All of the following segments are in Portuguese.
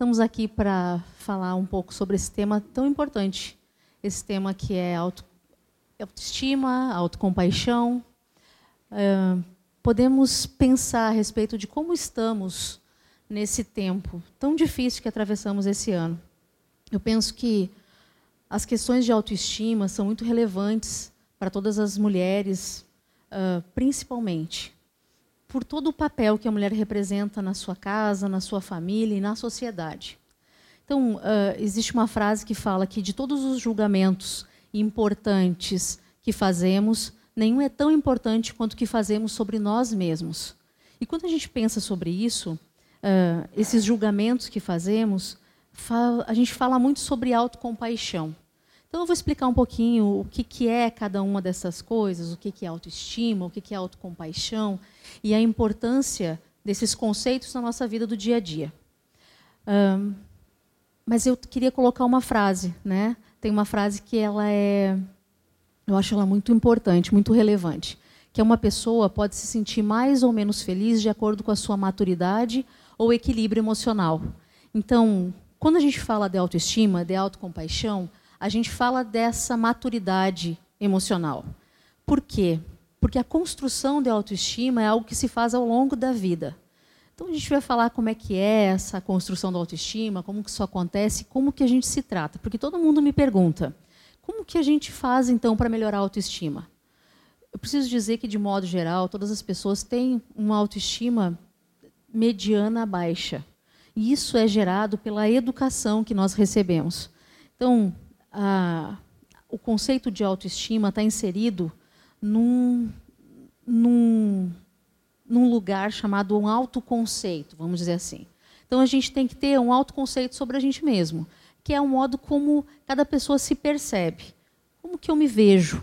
Estamos aqui para falar um pouco sobre esse tema tão importante, esse tema que é auto, autoestima, autocompaixão. Uh, podemos pensar a respeito de como estamos nesse tempo tão difícil que atravessamos esse ano. Eu penso que as questões de autoestima são muito relevantes para todas as mulheres, principalmente por todo o papel que a mulher representa na sua casa, na sua família e na sociedade. Então, uh, existe uma frase que fala que de todos os julgamentos importantes que fazemos, nenhum é tão importante quanto o que fazemos sobre nós mesmos. E quando a gente pensa sobre isso, uh, esses julgamentos que fazemos, a gente fala muito sobre autocompaixão. Então, eu vou explicar um pouquinho o que, que é cada uma dessas coisas, o que, que é autoestima, o que, que é autocompaixão e a importância desses conceitos na nossa vida do dia a dia. Um, mas eu queria colocar uma frase, né? Tem uma frase que ela é, eu acho ela muito importante, muito relevante, que é uma pessoa pode se sentir mais ou menos feliz de acordo com a sua maturidade ou equilíbrio emocional. Então, quando a gente fala de autoestima, de autocompaixão, a gente fala dessa maturidade emocional. Por quê? Porque a construção de autoestima é algo que se faz ao longo da vida. Então a gente vai falar como é que é essa construção da autoestima, como que isso acontece, como que a gente se trata, porque todo mundo me pergunta: como que a gente faz então para melhorar a autoestima? Eu preciso dizer que de modo geral, todas as pessoas têm uma autoestima mediana a baixa. E isso é gerado pela educação que nós recebemos. Então, a, o conceito de autoestima está inserido num, num, num lugar chamado um autoconceito, vamos dizer assim. Então a gente tem que ter um autoconceito sobre a gente mesmo, que é o modo como cada pessoa se percebe. Como que eu me vejo?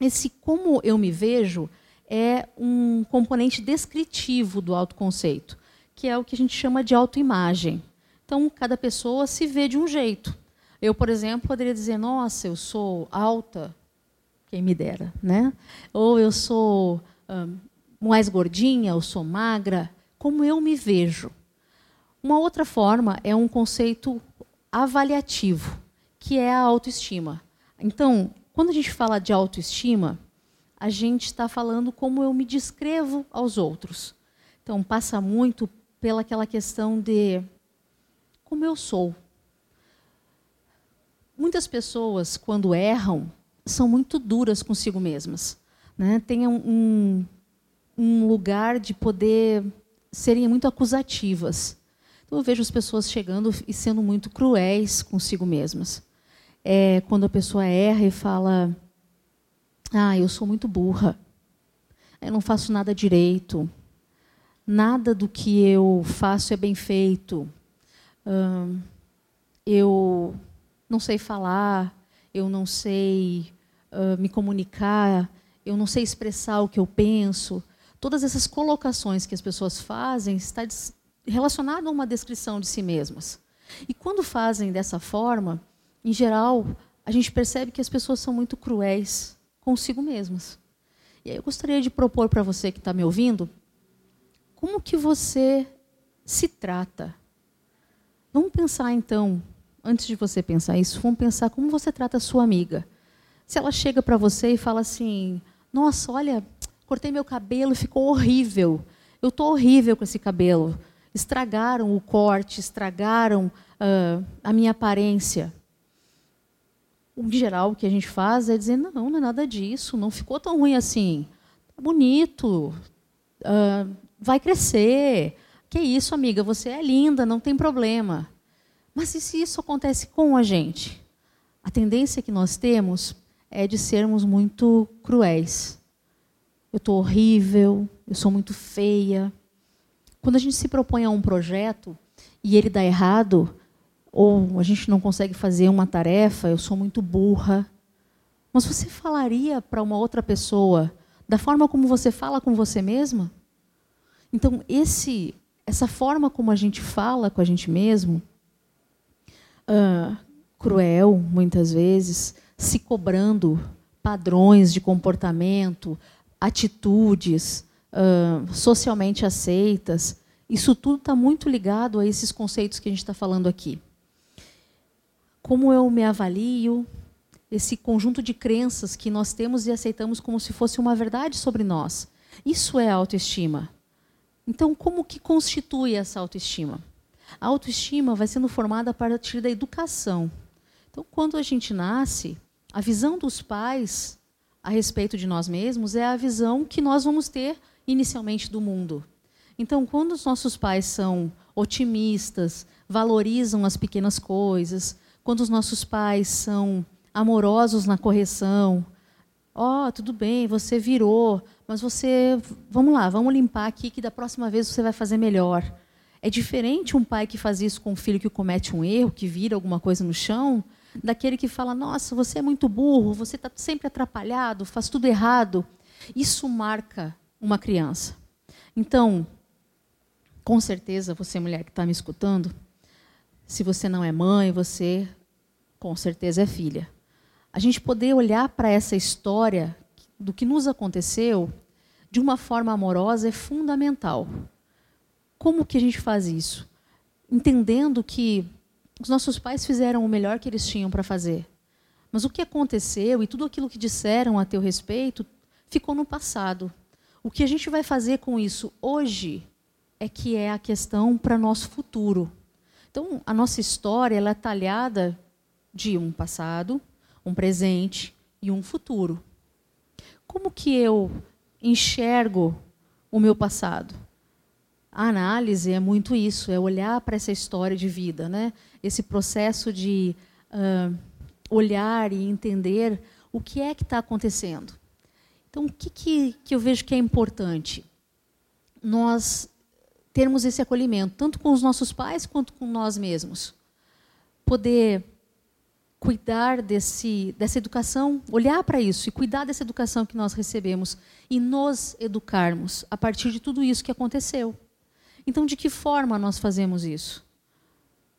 Esse como eu me vejo é um componente descritivo do autoconceito, que é o que a gente chama de autoimagem. Então, cada pessoa se vê de um jeito. Eu, por exemplo, poderia dizer: nossa, eu sou alta, quem me dera, né? Ou eu sou um, mais gordinha, eu sou magra, como eu me vejo. Uma outra forma é um conceito avaliativo, que é a autoestima. Então, quando a gente fala de autoestima, a gente está falando como eu me descrevo aos outros. Então, passa muito pelaquela questão de como eu sou, Muitas pessoas, quando erram, são muito duras consigo mesmas. Né? Um, um lugar de poder serem muito acusativas. Então, eu vejo as pessoas chegando e sendo muito cruéis consigo mesmas. É quando a pessoa erra e fala: Ah, eu sou muito burra. Eu não faço nada direito. Nada do que eu faço é bem feito. Eu não sei falar, eu não sei uh, me comunicar, eu não sei expressar o que eu penso. Todas essas colocações que as pessoas fazem está relacionado a uma descrição de si mesmas. E quando fazem dessa forma, em geral, a gente percebe que as pessoas são muito cruéis consigo mesmas. E aí eu gostaria de propor para você que está me ouvindo, como que você se trata? Vamos pensar então antes de você pensar isso, vamos pensar como você trata a sua amiga. Se ela chega para você e fala assim: Nossa, olha, cortei meu cabelo, ficou horrível. Eu estou horrível com esse cabelo. Estragaram o corte, estragaram uh, a minha aparência. Em geral, o que a gente faz é dizer: Não, não é nada disso, não ficou tão ruim assim. Tá bonito, uh, vai crescer. Que isso, amiga, você é linda, não tem problema. Mas e se isso acontece com a gente? A tendência que nós temos é de sermos muito cruéis. Eu estou horrível, eu sou muito feia. Quando a gente se propõe a um projeto e ele dá errado, ou a gente não consegue fazer uma tarefa, eu sou muito burra. Mas você falaria para uma outra pessoa da forma como você fala com você mesma? Então, esse, essa forma como a gente fala com a gente mesmo uh, cruel, muitas vezes, se cobrando padrões de comportamento, atitudes uh, socialmente aceitas. Isso tudo está muito ligado a esses conceitos que a gente está falando aqui. Como eu me avalio, esse conjunto de crenças que nós temos e aceitamos como se fosse uma verdade sobre nós. Isso é autoestima. Então, como que constitui essa autoestima? A autoestima vai sendo formada a partir da educação. Então, quando a gente nasce, a visão dos pais a respeito de nós mesmos é a visão que nós vamos ter inicialmente do mundo. Então, quando os nossos pais são otimistas, valorizam as pequenas coisas, quando os nossos pais são amorosos na correção, ó, oh, tudo bem, você virou, mas você, vamos lá, vamos limpar aqui que da próxima vez você vai fazer melhor. É diferente um pai que faz isso com um filho que comete um erro, que vira alguma coisa no chão, daquele que fala: Nossa, você é muito burro, você está sempre atrapalhado, faz tudo errado. Isso marca uma criança. Então, com certeza, você, mulher que está me escutando, se você não é mãe, você com certeza é filha. A gente poder olhar para essa história do que nos aconteceu de uma forma amorosa é fundamental. Como que a gente faz isso? Entendendo que os nossos pais fizeram o melhor que eles tinham para fazer. Mas o que aconteceu e tudo aquilo que disseram a teu respeito ficou no passado. O que a gente vai fazer com isso hoje é que é a questão para nosso futuro. Então, a nossa história ela é talhada de um passado, um presente e um futuro. Como que eu enxergo o meu passado? A análise é muito isso, é olhar para essa história de vida, né? esse processo de uh, olhar e entender o que é que está acontecendo. Então, o que, que, que eu vejo que é importante? Nós termos esse acolhimento, tanto com os nossos pais quanto com nós mesmos. Poder cuidar desse, dessa educação, olhar para isso e cuidar dessa educação que nós recebemos e nos educarmos a partir de tudo isso que aconteceu. Então, de que forma nós fazemos isso?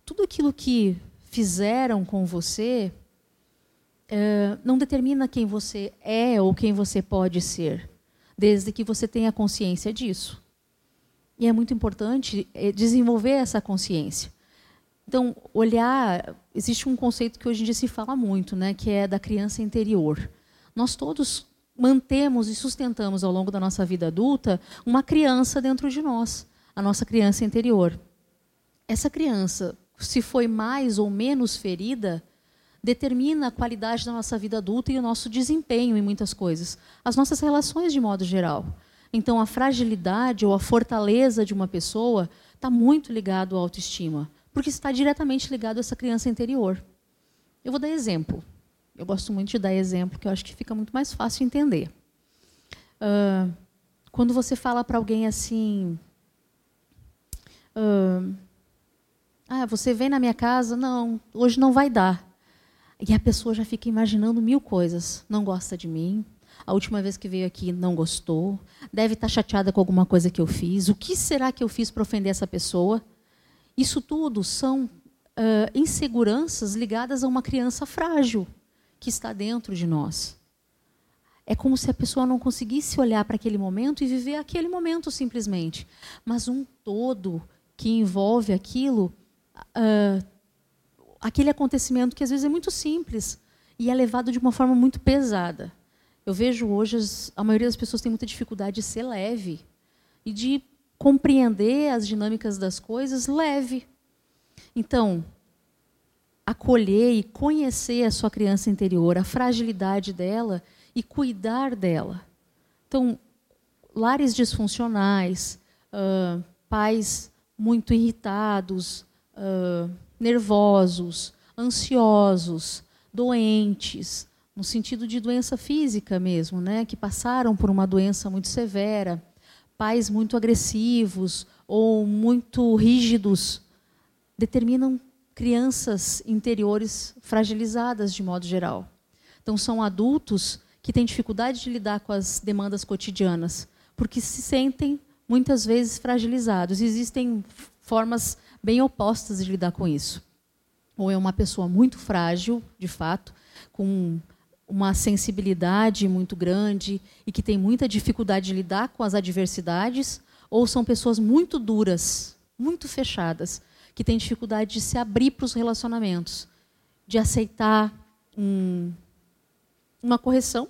Tudo aquilo que fizeram com você uh, não determina quem você é ou quem você pode ser, desde que você tenha consciência disso. E é muito importante eh, desenvolver essa consciência. Então, olhar, existe um conceito que hoje em dia se fala muito, né, que é da criança interior. Nós todos mantemos e sustentamos ao longo da nossa vida adulta uma criança dentro de nós, a nossa criança interior. Essa criança, se foi mais ou menos ferida, determina a qualidade da nossa vida adulta e o nosso desempenho em muitas coisas, as nossas relações de modo geral. Então, a fragilidade ou a fortaleza de uma pessoa está muito ligado à autoestima porque está diretamente ligado a essa criança interior. Eu vou dar exemplo. Eu gosto muito de dar exemplo, que eu acho que fica muito mais fácil entender. Uh, quando você fala para alguém assim, ah, você vem na minha casa? Não, hoje não vai dar. E a pessoa já fica imaginando mil coisas. Não gosta de mim. A última vez que veio aqui não gostou. Deve estar chateada com alguma coisa que eu fiz. O que será que eu fiz para ofender essa pessoa? Isso tudo são uh, inseguranças ligadas a uma criança frágil que está dentro de nós. É como se a pessoa não conseguisse olhar para aquele momento e viver aquele momento simplesmente. Mas um todo que envolve aquilo, uh, aquele acontecimento que às vezes é muito simples e é levado de uma forma muito pesada. Eu vejo hoje a maioria das pessoas tem muita dificuldade de ser leve e de compreender as dinâmicas das coisas leve. Então, acolher e conhecer a sua criança interior, a fragilidade dela e cuidar dela. Então, lares disfuncionais, uh, pais muito irritados, uh, nervosos, ansiosos, doentes, no sentido de doença física mesmo, né, que passaram por uma doença muito severa pais muito agressivos ou muito rígidos determinam crianças interiores fragilizadas de modo geral. Então são adultos que têm dificuldade de lidar com as demandas cotidianas, porque se sentem muitas vezes fragilizados. Existem formas bem opostas de lidar com isso. Ou é uma pessoa muito frágil, de fato, com uma sensibilidade muito grande e que tem muita dificuldade de lidar com as adversidades, ou são pessoas muito duras, muito fechadas, que têm dificuldade de se abrir para os relacionamentos, de aceitar um, uma correção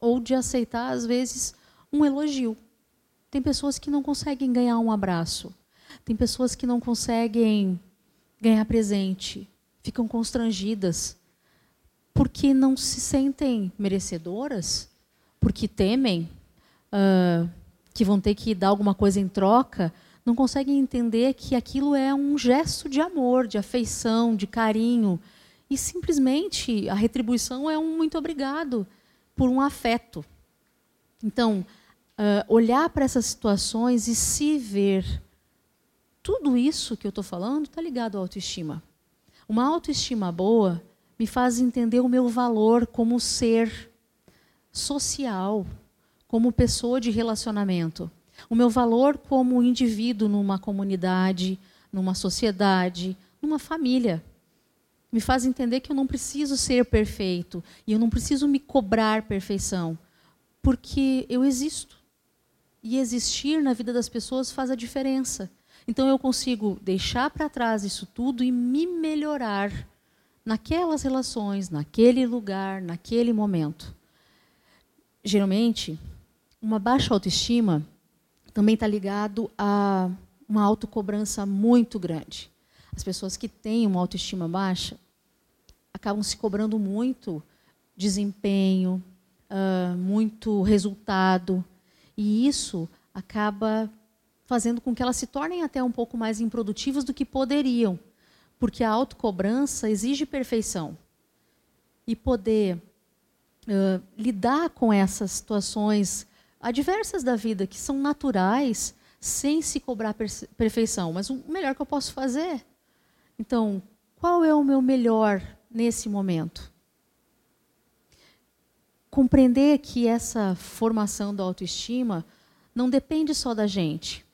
ou de aceitar, às vezes, um elogio. Tem pessoas que não conseguem ganhar um abraço. Tem pessoas que não conseguem ganhar presente. Ficam constrangidas porque não se sentem merecedoras, porque temem uh, que vão ter que dar alguma coisa em troca, não conseguem entender que aquilo é um gesto de amor, de afeição, de carinho. E simplesmente a retribuição é um muito obrigado por um afeto. Então, uh, olhar para essas situações e se ver. Tudo isso que eu estou falando está ligado à autoestima. Uma autoestima boa me faz entender o meu valor como ser social, como pessoa de relacionamento. O meu valor como indivíduo numa comunidade, numa sociedade, numa família. Me faz entender que eu não preciso ser perfeito e eu não preciso me cobrar perfeição, porque eu existo. E existir na vida das pessoas faz a diferença. Então eu consigo deixar para trás isso tudo e me melhorar naquelas relações, naquele lugar, naquele momento. Geralmente, uma baixa autoestima também está ligado a uma autocobrança muito grande. As pessoas que têm uma autoestima baixa acabam se cobrando muito desempenho, uh, muito resultado, e isso acaba fazendo com que elas se tornem até um pouco mais improdutivas do que poderiam, porque a autocobrança exige perfeição. E poder uh, lidar com essas situações adversas da vida, que são naturais, sem se cobrar perfeição. Mas o melhor que eu posso fazer. Então, qual é o meu melhor nesse momento? Compreender que essa formação da autoestima não depende só da gente.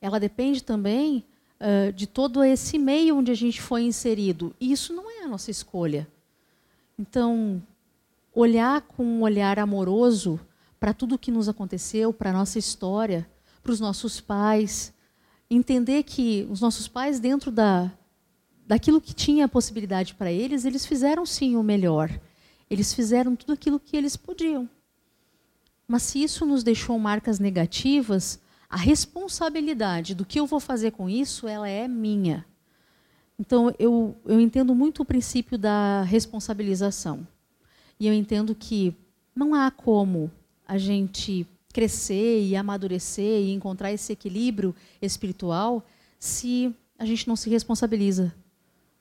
Ela depende também uh, de todo esse meio onde a gente foi inserido. E isso não é a nossa escolha. Então, olhar com um olhar amoroso para tudo o que nos aconteceu, para a nossa história, para os nossos pais. Entender que os nossos pais, dentro da, daquilo que tinha possibilidade para eles, eles fizeram sim o melhor. Eles fizeram tudo aquilo que eles podiam. Mas se isso nos deixou marcas negativas, a responsabilidade do que eu vou fazer com isso, ela é minha. Então, eu, eu entendo muito o princípio da responsabilização. E eu entendo que não há como a gente crescer e amadurecer e encontrar esse equilíbrio espiritual se a gente não se responsabiliza.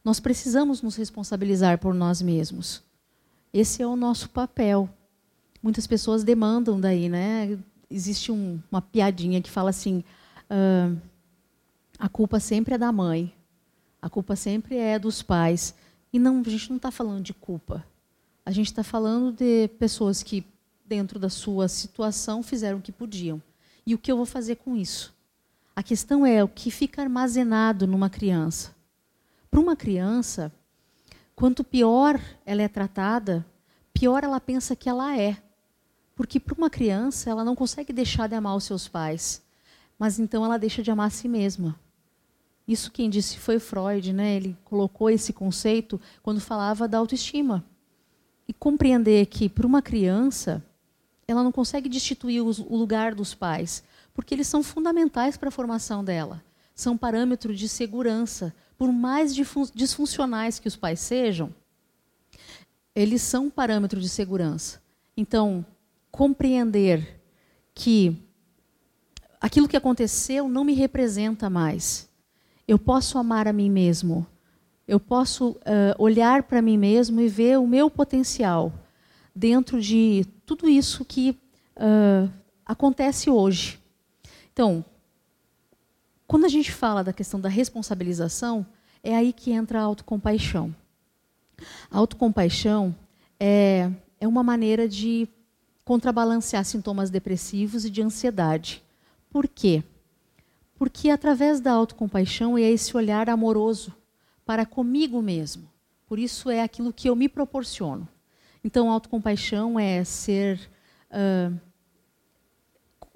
Nós precisamos nos responsabilizar por nós mesmos. Esse é o nosso papel. Muitas pessoas demandam daí, né? Existe um, uma piadinha que fala assim: uh, a culpa sempre é da mãe, a culpa sempre é dos pais. E não, a gente não está falando de culpa. A gente está falando de pessoas que dentro da sua situação, fizeram o que podiam. E o que eu vou fazer com isso? A questão é o que fica armazenado numa criança. Para uma criança, quanto pior ela é tratada, pior ela pensa que ela é. Porque para uma criança, ela não consegue deixar de amar os seus pais, mas então ela deixa de amar a si mesma. Isso quem disse foi Freud, né? Ele colocou esse conceito quando falava da autoestima. E compreender que para uma criança, ela não consegue destituir o lugar dos pais, porque eles são fundamentais para a formação dela. São parâmetros de segurança. Por mais disfuncionais que os pais sejam, eles são parâmetros de segurança. Então, compreender que aquilo que aconteceu não me representa mais. Eu posso amar a mim mesmo. Eu posso uh, olhar para mim mesmo e ver o meu potencial dentro de tudo isso que uh, acontece hoje. Então, quando a gente fala da questão da responsabilização, é aí que entra a autocompaixão. A autocompaixão é, é uma maneira de contrabalancear sintomas depressivos e de ansiedade. Por quê? Porque através da autocompaixão é esse olhar amoroso para comigo mesmo. Por isso é aquilo que eu me proporciono. Então, autocompaixão é ser uh,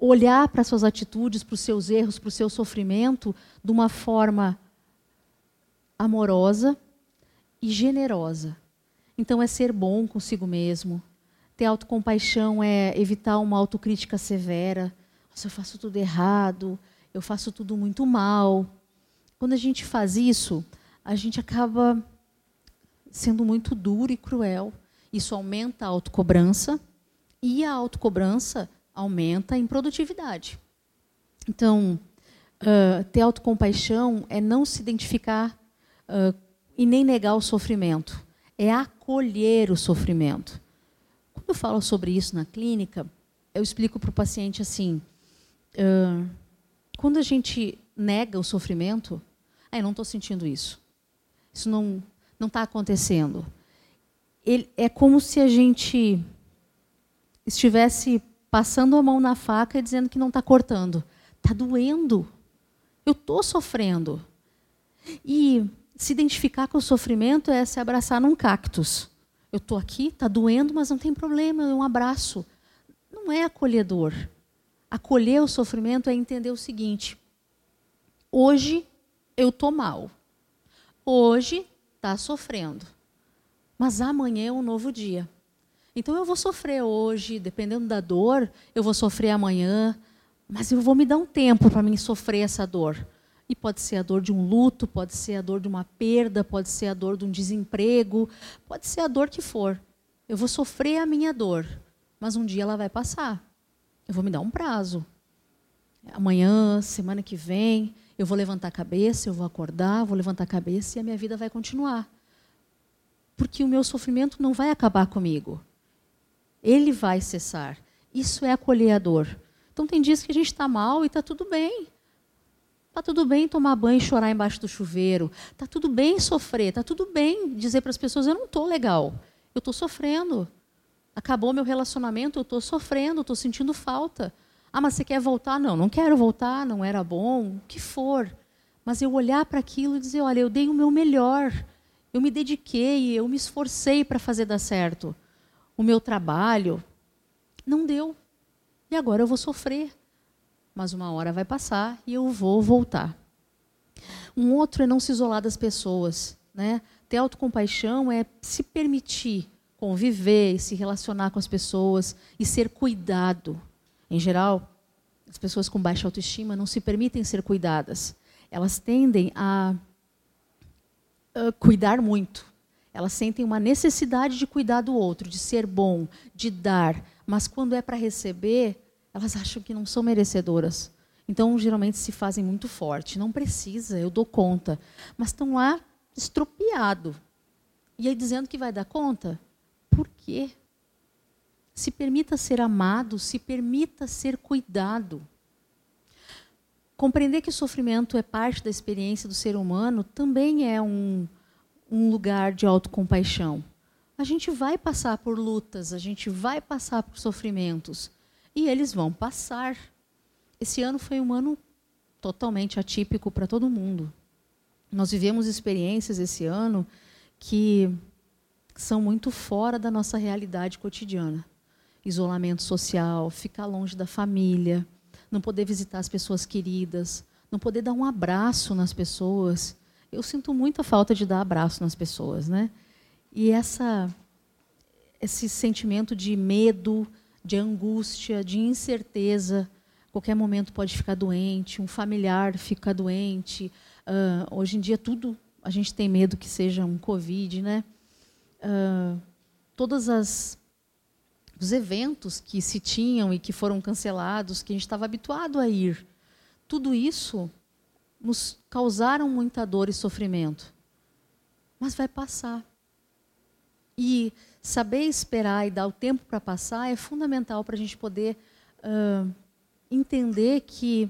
olhar para suas atitudes, para os seus erros, para o seu sofrimento de uma forma amorosa e generosa. Então é ser bom consigo mesmo. Ter autocompaixão é evitar uma autocrítica severa. Nossa, eu faço tudo errado, eu faço tudo muito mal. Quando a gente faz isso, a gente acaba sendo muito duro e cruel. Isso aumenta a autocobrança e a autocobrança aumenta a improdutividade. Então, uh, ter autocompaixão é não se identificar uh, e nem negar o sofrimento, é acolher o sofrimento. Quando eu falo sobre isso na clínica, eu explico para o paciente assim: uh, quando a gente nega o sofrimento, ah, eu não estou sentindo isso, isso não não está acontecendo. Ele, é como se a gente estivesse passando a mão na faca e dizendo que não está cortando. Está doendo. Eu estou sofrendo. E se identificar com o sofrimento é se abraçar num cactus. Eu estou aqui, está doendo, mas não tem problema, é um abraço. Não é acolhedor. Acolher o sofrimento é entender o seguinte: hoje eu estou mal. Hoje está sofrendo. Mas amanhã é um novo dia. Então eu vou sofrer hoje, dependendo da dor, eu vou sofrer amanhã, mas eu vou me dar um tempo para mim sofrer essa dor. E pode ser a dor de um luto, pode ser a dor de uma perda, pode ser a dor de um desemprego, pode ser a dor que for. Eu vou sofrer a minha dor, mas um dia ela vai passar. Eu vou me dar um prazo. Amanhã, semana que vem, eu vou levantar a cabeça, eu vou acordar, vou levantar a cabeça e a minha vida vai continuar. Porque o meu sofrimento não vai acabar comigo. Ele vai cessar. Isso é acolher a dor. Então tem dias que a gente está mal e está tudo bem. Tá tudo bem tomar banho e chorar embaixo do chuveiro. Tá tudo bem sofrer. Tá tudo bem dizer para as pessoas: eu não estou legal. Eu estou sofrendo. Acabou meu relacionamento, eu estou sofrendo, estou sentindo falta. Ah, mas você quer voltar? Não, não quero voltar, não era bom, o que for. Mas eu olhar para aquilo e dizer: olha, eu dei o meu melhor. Eu me dediquei, eu me esforcei para fazer dar certo. O meu trabalho não deu. E agora eu vou sofrer mas uma hora vai passar e eu vou voltar. Um outro é não se isolar das pessoas. Né? Ter autocompaixão é se permitir conviver e se relacionar com as pessoas e ser cuidado. Em geral, as pessoas com baixa autoestima não se permitem ser cuidadas. Elas tendem a, a cuidar muito. Elas sentem uma necessidade de cuidar do outro, de ser bom, de dar. Mas quando é para receber, elas acham que não são merecedoras. Então, geralmente se fazem muito forte. Não precisa, eu dou conta. Mas estão lá estropiado. E aí dizendo que vai dar conta? Por quê? Se permita ser amado, se permita ser cuidado. Compreender que o sofrimento é parte da experiência do ser humano também é um, um lugar de autocompaixão. A gente vai passar por lutas, a gente vai passar por sofrimentos e eles vão passar. Esse ano foi um ano totalmente atípico para todo mundo. Nós vivemos experiências esse ano que são muito fora da nossa realidade cotidiana. Isolamento social, ficar longe da família, não poder visitar as pessoas queridas, não poder dar um abraço nas pessoas. Eu sinto muita falta de dar abraço nas pessoas, né? E essa esse sentimento de medo, de angústia, de incerteza. Qualquer momento pode ficar doente, um familiar fica doente. Uh, hoje em dia tudo a gente tem medo que seja um covid, né? Uh, todas as os eventos que se tinham e que foram cancelados, que a gente estava habituado a ir, tudo isso nos causaram muita dor e sofrimento. Mas vai passar. E saber esperar e dar o tempo para passar é fundamental para a gente poder uh, entender que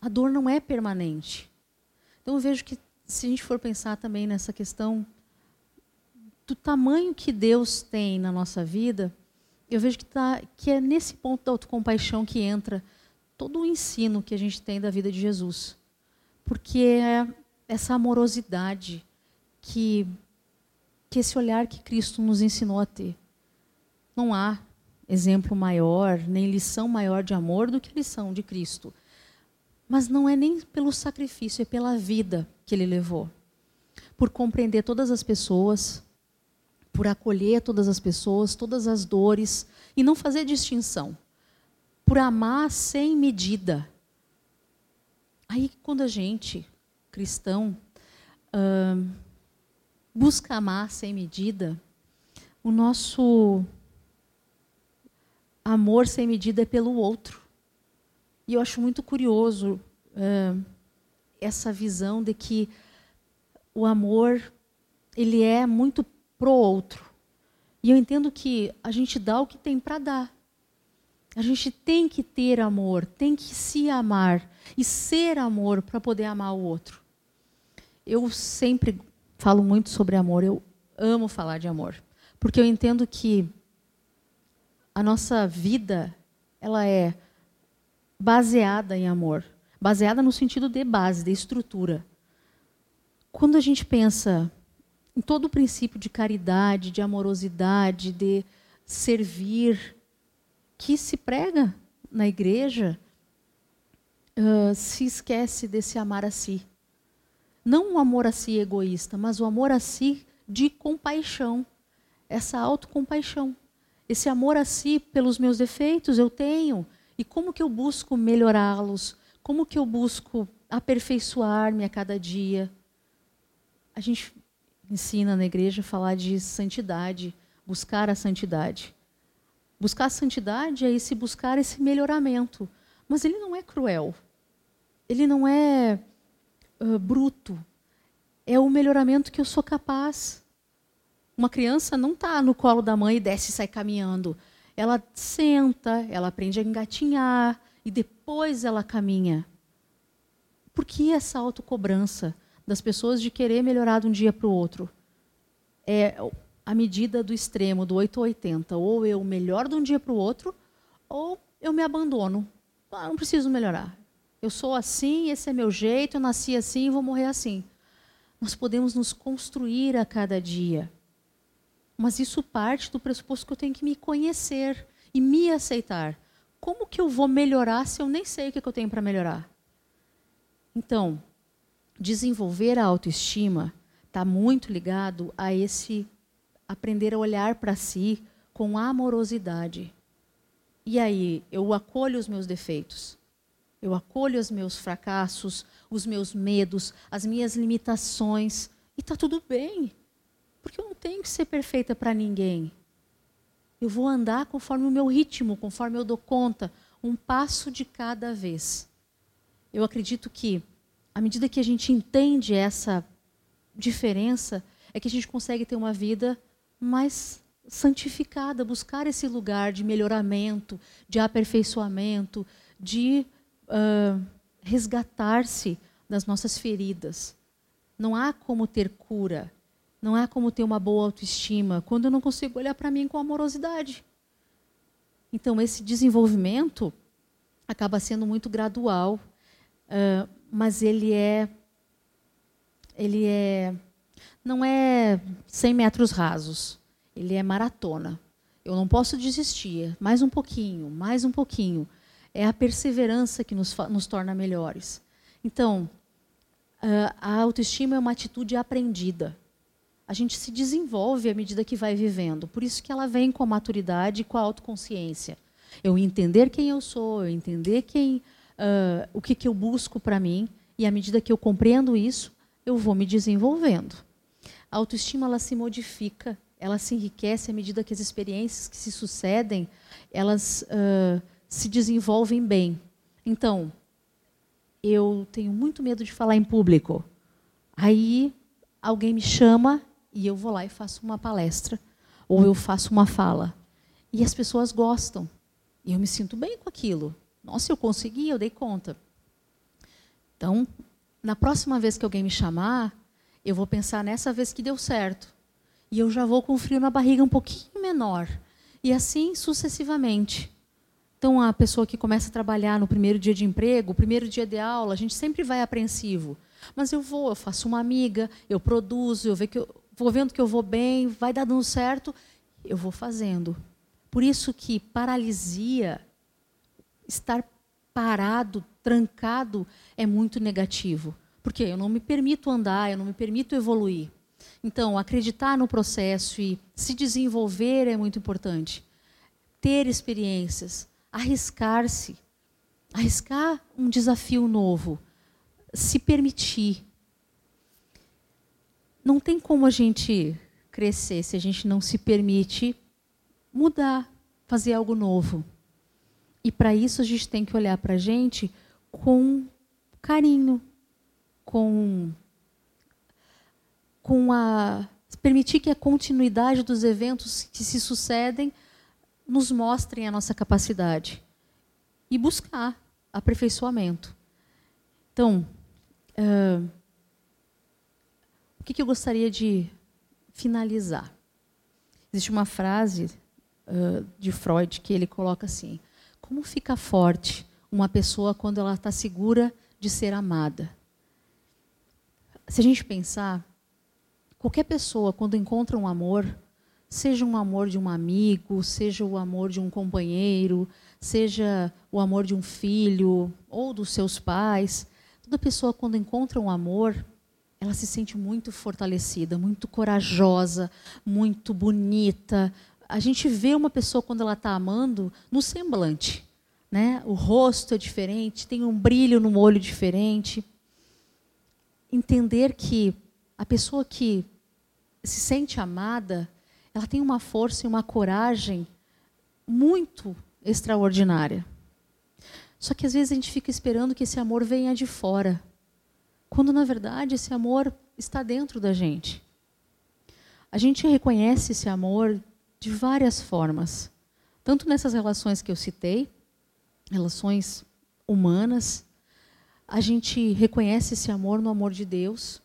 a dor não é permanente. Então eu vejo que se a gente for pensar também nessa questão do tamanho que Deus tem na nossa vida, eu vejo que, tá, que é nesse ponto da autocompaixão que entra todo o ensino que a gente tem da vida de Jesus. Porque é essa amorosidade que que esse olhar que Cristo nos ensinou a ter. Não há exemplo maior, nem lição maior de amor do que a lição de Cristo. Mas não é nem pelo sacrifício, é pela vida que ele levou. Por compreender todas as pessoas, por acolher todas as pessoas, todas as dores, e não fazer distinção. Por amar sem medida. Aí, quando a gente, cristão, uh, busca amar sem medida, o nosso amor sem medida é pelo outro. E eu acho muito curioso uh, essa visão de que o amor ele é muito pro outro. E eu entendo que a gente dá o que tem para dar. A gente tem que ter amor, tem que se amar e ser amor para poder amar o outro. Eu sempre falo muito sobre amor, eu amo falar de amor, porque eu entendo que a nossa vida ela é baseada em amor, baseada no sentido de base, de estrutura. Quando a gente pensa em todo o princípio de caridade, de amorosidade, de servir, que se prega na igreja, uh, se esquece desse amar a si. Não o amor a si egoísta, mas o amor a si de compaixão, essa autocompaixão. Esse amor a si pelos meus defeitos eu tenho. E como que eu busco melhorá-los? Como que eu busco aperfeiçoar-me a cada dia? A gente ensina na igreja a falar de santidade, buscar a santidade. Buscar a santidade é esse buscar esse melhoramento. Mas ele não é cruel. Ele não é uh, bruto. É o melhoramento que eu sou capaz. Uma criança não está no colo da mãe e desce e sai caminhando. Ela senta, ela aprende a engatinhar e depois ela caminha. Por que essa autocobrança? das pessoas de querer melhorar de um dia para o outro. É a medida do extremo, do 8 ou 80. Ou eu melhoro de um dia para o outro, ou eu me abandono. Ah, não preciso melhorar. Eu sou assim, esse é meu jeito, eu nasci assim e vou morrer assim. Nós podemos nos construir a cada dia. Mas isso parte do pressuposto que eu tenho que me conhecer e me aceitar. Como que eu vou melhorar se eu nem sei o que eu tenho para melhorar? Então, desenvolver a autoestima está muito ligado a esse aprender a olhar para si com amorosidade. E aí, eu acolho os meus defeitos, eu acolho os meus fracassos, os meus medos, as minhas limitações, e está tudo bem, porque eu não tenho que ser perfeita para ninguém. Eu vou andar conforme o meu ritmo, conforme eu dou conta, um passo de cada vez. Eu acredito que à medida que a gente entende essa diferença, é que a gente consegue ter uma vida mais santificada, buscar esse lugar de melhoramento, de aperfeiçoamento, de uh, resgatar-se das nossas feridas. Não há como ter cura, não há como ter uma boa autoestima quando eu não consigo olhar para mim com amorosidade. Então, esse desenvolvimento acaba sendo muito gradual. Uh, mas ele é ele é não é 100 metros rasos, ele é maratona. Eu não posso desistir, mais um pouquinho, mais um pouquinho. É a perseverança que nos, nos torna melhores. Então, a autoestima é uma atitude aprendida. A gente se desenvolve à medida que vai vivendo. Por isso que ela vem com a maturidade e com a autoconsciência. Eu entender quem eu sou, eu entender quem, uh, o que, que eu busco para mim, e à medida que eu compreendo isso, eu vou me desenvolvendo. A autoestima ela se modifica, ela se enriquece à medida que as experiências que se sucedem, elas uh, se desenvolvem bem. Então, eu tenho muito medo de falar em público. Aí alguém me chama e eu vou lá e faço uma palestra ou eu faço uma fala. E as pessoas gostam. E eu me sinto bem com aquilo. Nossa, eu consegui, eu dei conta. Então, na próxima vez que alguém me chamar, eu vou pensar nessa vez que deu certo. E eu já vou com frio na barriga um pouquinho menor. E assim sucessivamente. Então, a pessoa que começa a trabalhar no primeiro dia de emprego, primeiro dia de aula, a gente sempre vai apreensivo. Mas eu vou, eu faço uma amiga, eu produzo, eu, eu vou vendo que eu vou bem, vai dando certo, eu vou fazendo. Por isso que paralisia, estar parado, trancado, é muito negativo. Porque eu não me permito andar, eu não me permito evoluir. Então, acreditar no processo e se desenvolver é muito importante. Ter experiências, arriscar-se, arriscar um desafio novo, se permitir. Não tem como a gente crescer se a gente não se permite mudar, fazer algo novo. E para isso a gente tem que olhar para a gente com carinho, com, com a. permitir que a continuidade dos eventos que se sucedem nos mostrem a nossa capacidade e buscar aperfeiçoamento. Então, uh, o que, que eu gostaria de finalizar? Existe uma frase uh, de Freud que ele coloca assim: como fica forte uma pessoa quando ela está segura de ser amada? Se a gente pensar, qualquer pessoa, quando encontra um amor, seja um amor de um amigo, seja o amor de um companheiro, seja o amor de um filho ou dos seus pais, toda pessoa, quando encontra um amor, ela se sente muito fortalecida, muito corajosa, muito bonita, a gente vê uma pessoa quando ela está amando no semblante. Né? O rosto é diferente, tem um brilho no olho diferente. Entender que a pessoa que se sente amada, ela tem uma força e uma coragem muito extraordinária. Só que às vezes a gente fica esperando que esse amor venha de fora, quando na verdade esse amor está dentro da gente. A gente reconhece esse amor de várias formas. Tanto nessas relações que eu citei, relações humanas, a gente reconhece esse amor no amor de Deus,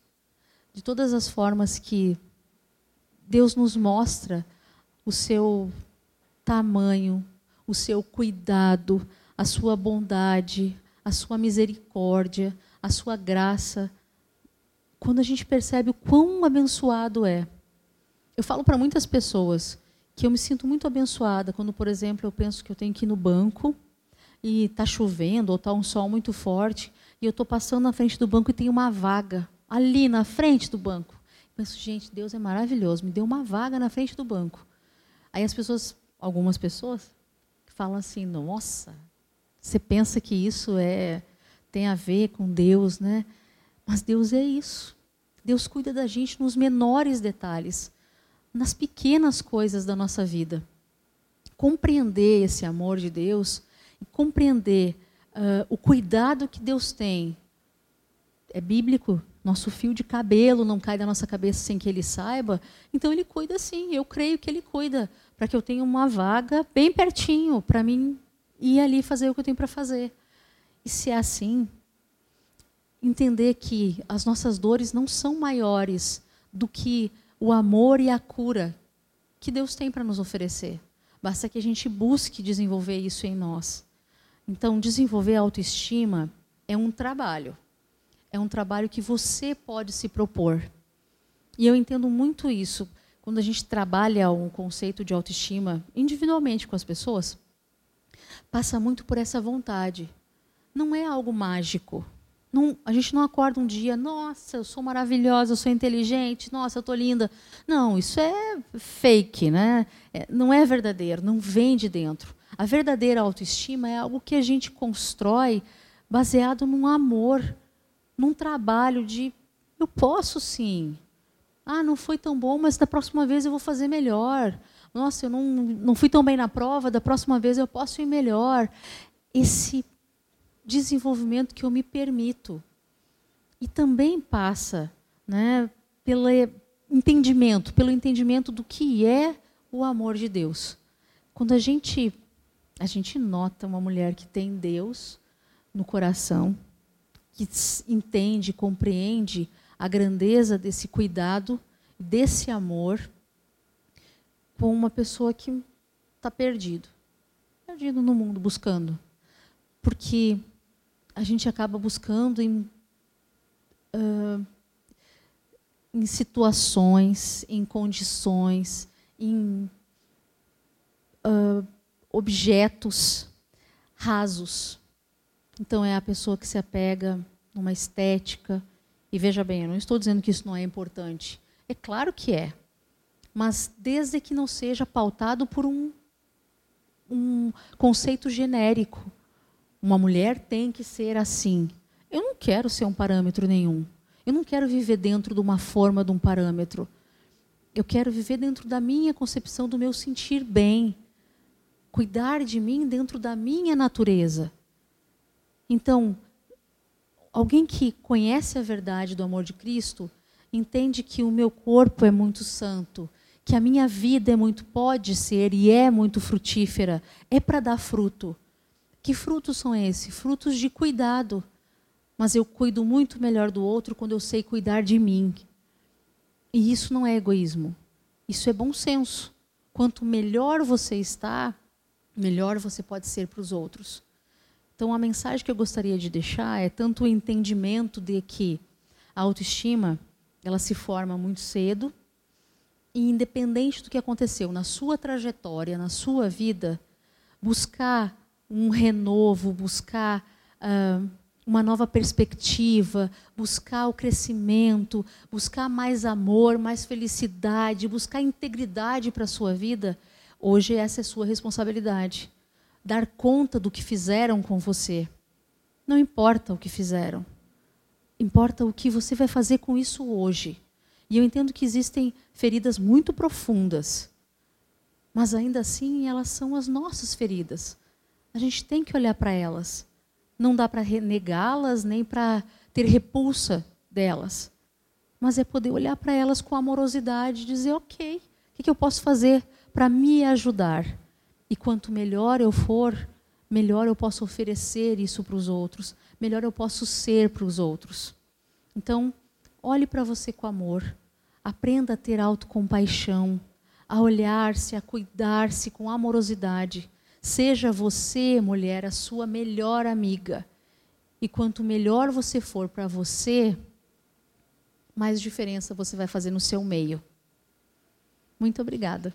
de todas as formas que Deus nos mostra o seu tamanho, o seu cuidado, a sua bondade, a sua misericórdia, a sua graça. Quando a gente percebe o quão abençoado é. Eu falo para muitas pessoas, que eu me sinto muito abençoada quando, por exemplo, eu penso que eu tenho que ir no banco e está chovendo ou está um sol muito forte e eu estou passando na frente do banco e tem uma vaga ali na frente do banco. Eu penso, gente, Deus é maravilhoso, me deu uma vaga na frente do banco. Aí as pessoas, algumas pessoas, falam assim: nossa, você pensa que isso é tem a ver com Deus, né? Mas Deus é isso. Deus cuida da gente nos menores detalhes nas pequenas coisas da nossa vida. Compreender esse amor de Deus e compreender uh, o cuidado que Deus tem. É bíblico, nosso fio de cabelo não cai da nossa cabeça sem que Ele saiba. Então Ele cuida sim, eu creio que Ele cuida, para que eu tenha uma vaga bem pertinho, para mim ir ali fazer o que eu tenho para fazer. E se é assim, entender que as nossas dores não são maiores do que o amor e a cura que Deus tem para nos oferecer. Basta que a gente busque desenvolver isso em nós. Então, desenvolver a autoestima é um trabalho. É um trabalho que você pode se propor. E eu entendo muito isso. Quando a gente trabalha um conceito de autoestima individualmente com as pessoas, passa muito por essa vontade. Não é algo mágico. Não, a gente não acorda um dia, nossa, eu sou maravilhosa, eu sou inteligente, nossa, eu estou linda. Não, isso é fake, né? É, não é verdadeiro, não vem de dentro. A verdadeira autoestima é algo que a gente constrói baseado num amor, num trabalho de eu posso sim. Ah, não foi tão bom, mas da próxima vez eu vou fazer melhor. Nossa, eu não, não fui tão bem na prova, da próxima vez eu posso ir melhor. Esse desenvolvimento que eu me permito. E também passa né, pelo entendimento, pelo entendimento do que é o amor de Deus. Quando a gente a gente nota uma mulher que tem Deus no coração, que entende, compreende a grandeza desse cuidado, desse amor, com uma pessoa que está perdido, perdido no mundo buscando, porque a gente acaba buscando em, uh, em situações, em condições, em uh, objetos rasos. Então, é a pessoa que se apega numa estética. E veja bem, eu não estou dizendo que isso não é importante. É claro que é. Mas desde que não seja pautado por um, um conceito genérico. Uma mulher tem que ser assim. Eu não quero ser um parâmetro nenhum. Eu não quero viver dentro de uma forma de um parâmetro. Eu quero viver dentro da minha concepção do meu sentir bem. Cuidar de mim dentro da minha natureza. Então, alguém que conhece a verdade do amor de Cristo entende que o meu corpo é muito santo, que a minha vida é muito pode ser e é muito frutífera, é para dar fruto. Que frutos são esses? Frutos de cuidado. Mas eu cuido muito melhor do outro quando eu sei cuidar de mim. E isso não é egoísmo. Isso é bom senso. Quanto melhor você está, melhor você pode ser para os outros. Então, a mensagem que eu gostaria de deixar é tanto o entendimento de que a autoestima ela se forma muito cedo e independente do que aconteceu na sua trajetória, na sua vida, buscar um renovo, buscar uh, uma nova perspectiva, buscar o crescimento, buscar mais amor, mais felicidade, buscar integridade para a sua vida, hoje essa é sua responsabilidade dar conta do que fizeram com você. Não importa o que fizeram. Importa o que você vai fazer com isso hoje. E eu entendo que existem feridas muito profundas. Mas ainda assim, elas são as nossas feridas. A gente tem que olhar para elas. Não dá para renegá-las nem para ter repulsa delas. Mas é poder olhar para elas com amorosidade e dizer: ok, o que eu posso fazer para me ajudar? E quanto melhor eu for, melhor eu posso oferecer isso para os outros, melhor eu posso ser para os outros. Então, olhe para você com amor, aprenda a ter autocompaixão, a olhar-se, a cuidar-se com amorosidade. Seja você, mulher, a sua melhor amiga. E quanto melhor você for para você, mais diferença você vai fazer no seu meio. Muito obrigada.